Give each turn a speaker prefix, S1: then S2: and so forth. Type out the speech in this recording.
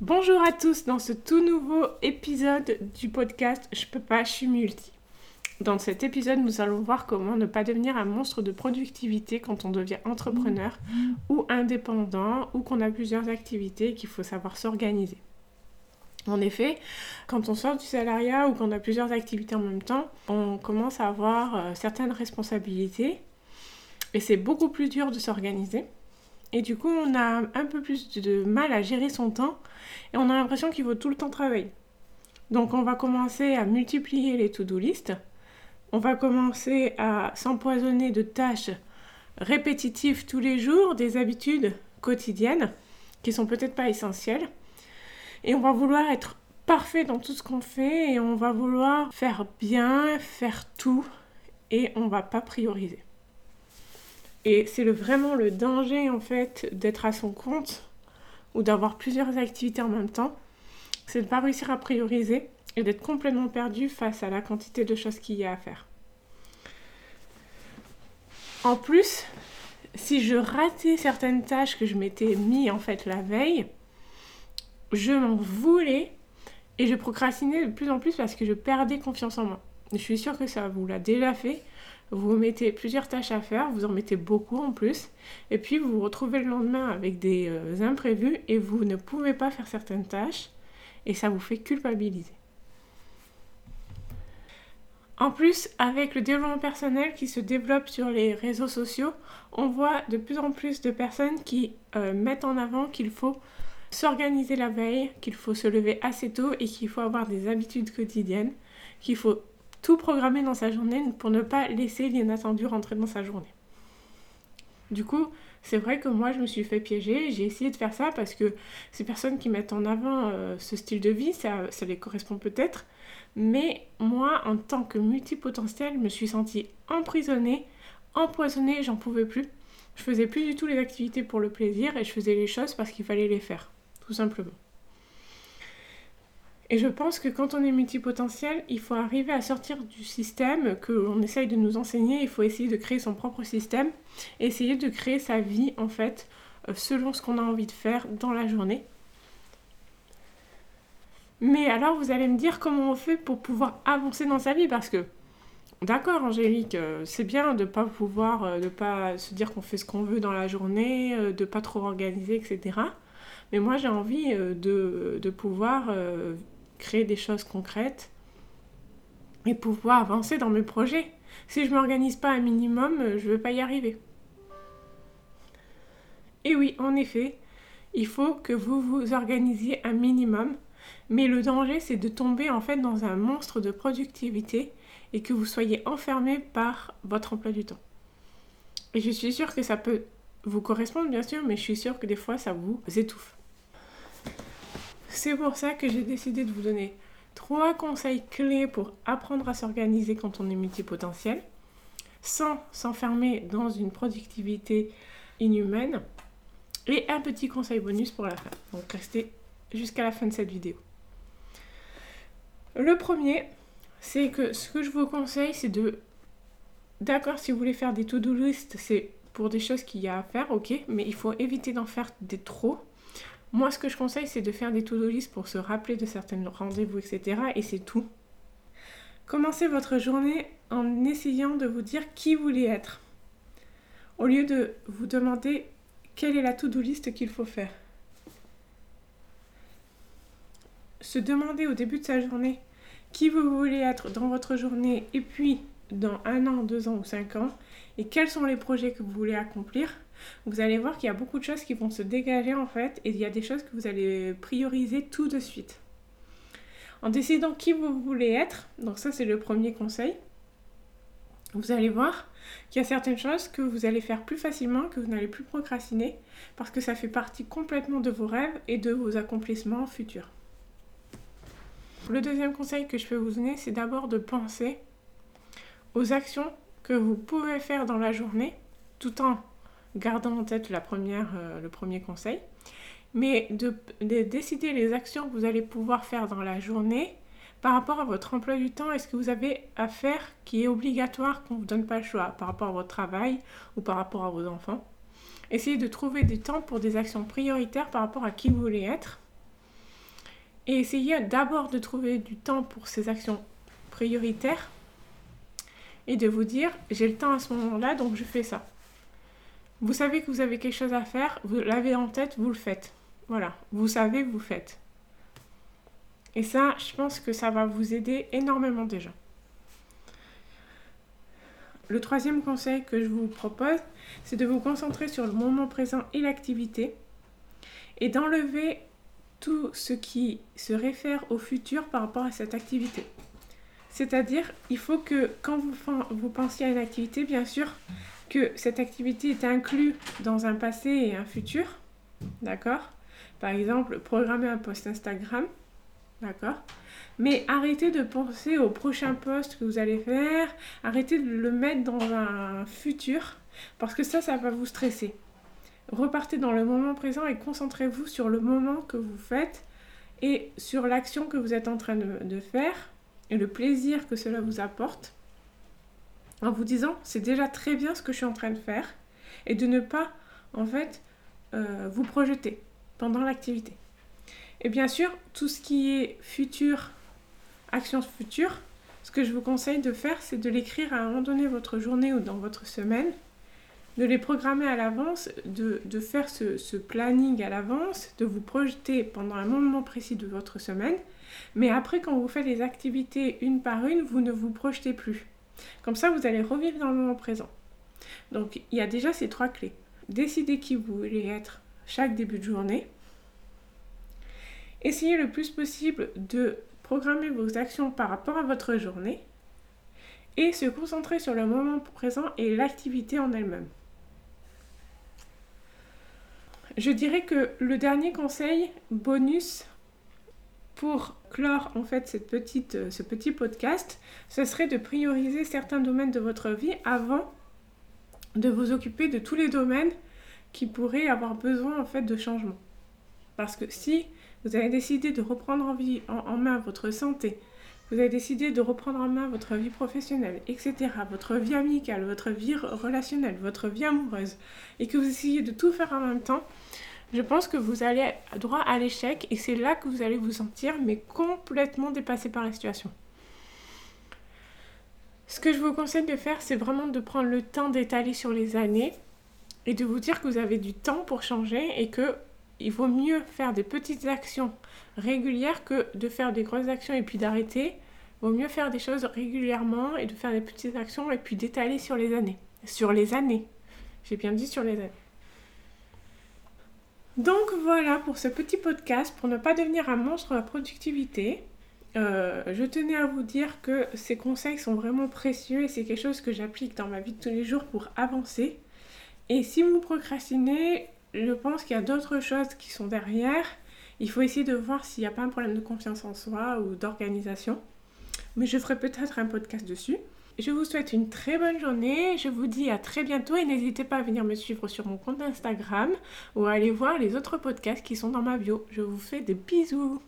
S1: Bonjour à tous dans ce tout nouveau épisode du podcast Je peux pas, je suis multi. Dans cet épisode, nous allons voir comment ne pas devenir un monstre de productivité quand on devient entrepreneur ou indépendant ou qu'on a plusieurs activités et qu'il faut savoir s'organiser. En effet, quand on sort du salariat ou qu'on a plusieurs activités en même temps, on commence à avoir euh, certaines responsabilités et c'est beaucoup plus dur de s'organiser. Et du coup, on a un peu plus de mal à gérer son temps et on a l'impression qu'il faut tout le temps travailler. Donc, on va commencer à multiplier les to-do list. On va commencer à s'empoisonner de tâches répétitives tous les jours, des habitudes quotidiennes qui sont peut-être pas essentielles. Et on va vouloir être parfait dans tout ce qu'on fait et on va vouloir faire bien, faire tout et on va pas prioriser. Et c'est vraiment le danger en fait d'être à son compte ou d'avoir plusieurs activités en même temps. C'est de ne pas réussir à prioriser et d'être complètement perdu face à la quantité de choses qu'il y a à faire. En plus, si je ratais certaines tâches que je m'étais mis en fait la veille, je m'en voulais et je procrastinais de plus en plus parce que je perdais confiance en moi. Je suis sûre que ça vous l'a déjà fait. Vous mettez plusieurs tâches à faire, vous en mettez beaucoup en plus, et puis vous vous retrouvez le lendemain avec des euh, imprévus et vous ne pouvez pas faire certaines tâches, et ça vous fait culpabiliser. En plus, avec le développement personnel qui se développe sur les réseaux sociaux, on voit de plus en plus de personnes qui euh, mettent en avant qu'il faut s'organiser la veille, qu'il faut se lever assez tôt et qu'il faut avoir des habitudes quotidiennes, qu'il faut tout programmer dans sa journée pour ne pas laisser l'inattendu rentrer dans sa journée. Du coup, c'est vrai que moi je me suis fait piéger, j'ai essayé de faire ça parce que ces personnes qui mettent en avant euh, ce style de vie, ça, ça les correspond peut-être, mais moi en tant que multipotentiel, je me suis sentie emprisonnée, empoisonnée, j'en pouvais plus. Je faisais plus du tout les activités pour le plaisir et je faisais les choses parce qu'il fallait les faire, tout simplement. Et je pense que quand on est multipotentiel, il faut arriver à sortir du système que l'on essaye de nous enseigner. Il faut essayer de créer son propre système, essayer de créer sa vie en fait euh, selon ce qu'on a envie de faire dans la journée. Mais alors vous allez me dire comment on fait pour pouvoir avancer dans sa vie parce que D'accord, Angélique, euh, c'est bien de ne pas pouvoir, euh, de pas se dire qu'on fait ce qu'on veut dans la journée, de pas trop organiser, etc. Mais moi, j'ai envie de, de, pouvoir créer des choses concrètes et pouvoir avancer dans mes projets. Si je ne m'organise pas un minimum, je ne vais pas y arriver. Et oui, en effet, il faut que vous vous organisiez un minimum, mais le danger c'est de tomber en fait dans un monstre de productivité et que vous soyez enfermé par votre emploi du temps. Et je suis sûre que ça peut vous correspondre bien sûr, mais je suis sûre que des fois ça vous étouffe. C'est pour ça que j'ai décidé de vous donner trois conseils clés pour apprendre à s'organiser quand on est multipotentiel, sans s'enfermer dans une productivité inhumaine, et un petit conseil bonus pour la fin. Donc restez jusqu'à la fin de cette vidéo. Le premier, c'est que ce que je vous conseille, c'est de... D'accord, si vous voulez faire des to-do list, c'est pour des choses qu'il y a à faire, ok, mais il faut éviter d'en faire des trop moi, ce que je conseille, c'est de faire des to-do list pour se rappeler de certains rendez-vous, etc. Et c'est tout. Commencez votre journée en essayant de vous dire qui vous voulez être. Au lieu de vous demander quelle est la to-do list qu'il faut faire. Se demander au début de sa journée qui vous voulez être dans votre journée et puis dans un an, deux ans ou cinq ans et quels sont les projets que vous voulez accomplir vous allez voir qu'il y a beaucoup de choses qui vont se dégager en fait et il y a des choses que vous allez prioriser tout de suite. En décidant qui vous voulez être, donc ça c'est le premier conseil, vous allez voir qu'il y a certaines choses que vous allez faire plus facilement, que vous n'allez plus procrastiner, parce que ça fait partie complètement de vos rêves et de vos accomplissements futurs. Le deuxième conseil que je peux vous donner, c'est d'abord de penser aux actions que vous pouvez faire dans la journée, tout en gardant en tête la première, euh, le premier conseil, mais de, décider les actions que vous allez pouvoir faire dans la journée par rapport à votre emploi du temps. Est-ce que vous avez à faire qui est obligatoire, qu'on ne vous donne pas le choix par rapport à votre travail ou par rapport à vos enfants? Essayez de trouver du temps pour des actions prioritaires par rapport à qui vous voulez être. Et essayez d'abord de trouver du temps pour ces actions prioritaires et de vous dire j'ai le temps à ce moment-là donc je fais ça. Vous savez que vous avez quelque chose à faire, vous l'avez en tête, vous le faites. Voilà, vous savez, vous faites. Et ça, je pense que ça va vous aider énormément déjà. Le troisième conseil que je vous propose, c'est de vous concentrer sur le moment présent et l'activité et d'enlever tout ce qui se réfère au futur par rapport à cette activité. C'est-à-dire, il faut que quand vous, vous pensiez à une activité, bien sûr, que cette activité est inclue dans un passé et un futur. D'accord? Par exemple, programmer un post Instagram. D'accord? Mais arrêtez de penser au prochain poste que vous allez faire, arrêtez de le mettre dans un futur, parce que ça, ça va vous stresser. Repartez dans le moment présent et concentrez-vous sur le moment que vous faites et sur l'action que vous êtes en train de, faire et le plaisir que cela vous apporte en vous disant c'est déjà très bien ce que je suis en train de faire et de ne pas en fait euh, vous projeter pendant l'activité. Et bien sûr, tout ce qui est futur actions futures, ce que je vous conseille de faire, c'est de l'écrire à un moment donné votre journée ou dans votre semaine, de les programmer à l'avance, de, faire ce, ce, planning à l'avance, de vous projeter pendant un moment précis de votre semaine. Mais après, quand vous faites les activités une par une, vous ne vous projetez plus. Comme ça, vous allez revivre dans le moment présent. Donc, il y a déjà ces trois clés. Décidez qui vous voulez être chaque début de journée. Essayez le plus possible de programmer vos actions par rapport à votre journée et se concentrer sur le moment présent et l'activité en elle-même. Je dirais que le dernier conseil bonus pour clore en fait petite, ce petit podcast, ce serait de prioriser certains domaines de votre vie avant de vous occuper de tous les domaines qui pourraient avoir besoin en fait de changement. Parce que si vous avez décidé de reprendre en, en, main votre santé, vous avez décidé de reprendre en main votre vie professionnelle, etc., votre vie amicale, votre vie relationnelle, votre vie amoureuse, et que vous essayez de tout faire en même temps, je pense que vous allez droit à l'échec et c'est là que vous allez vous sentir complètement dépassé par la situation. Ce que je vous conseille de faire, c'est vraiment de prendre le temps d'étaler sur les années et de vous dire que vous avez du temps pour changer et que il vaut mieux faire des petites actions régulières que de faire des grosses actions et puis d'arrêter. Vaut mieux faire des choses régulièrement et de faire des petites actions et puis d'étaler sur les années. Sur les années. J'ai bien dit sur les années. Donc voilà pour ce petit podcast pour ne pas devenir un monstre de la productivité. Euh, je tenais à vous dire que ces conseils sont vraiment précieux et c'est quelque chose que j'applique dans ma vie de tous les jours pour avancer. Et si vous procrastinez, je pense qu'il y a d'autres choses qui sont derrière. Il faut essayer de voir s'il n'y a pas un problème de confiance en soi ou d'organisation. Mais je ferai peut-être un podcast dessus. Je vous souhaite une très bonne journée. Je vous dis à très bientôt et n'hésitez pas à venir me suivre sur mon compte Instagram ou à aller voir les autres podcasts qui sont dans ma bio. Je vous fais des bisous.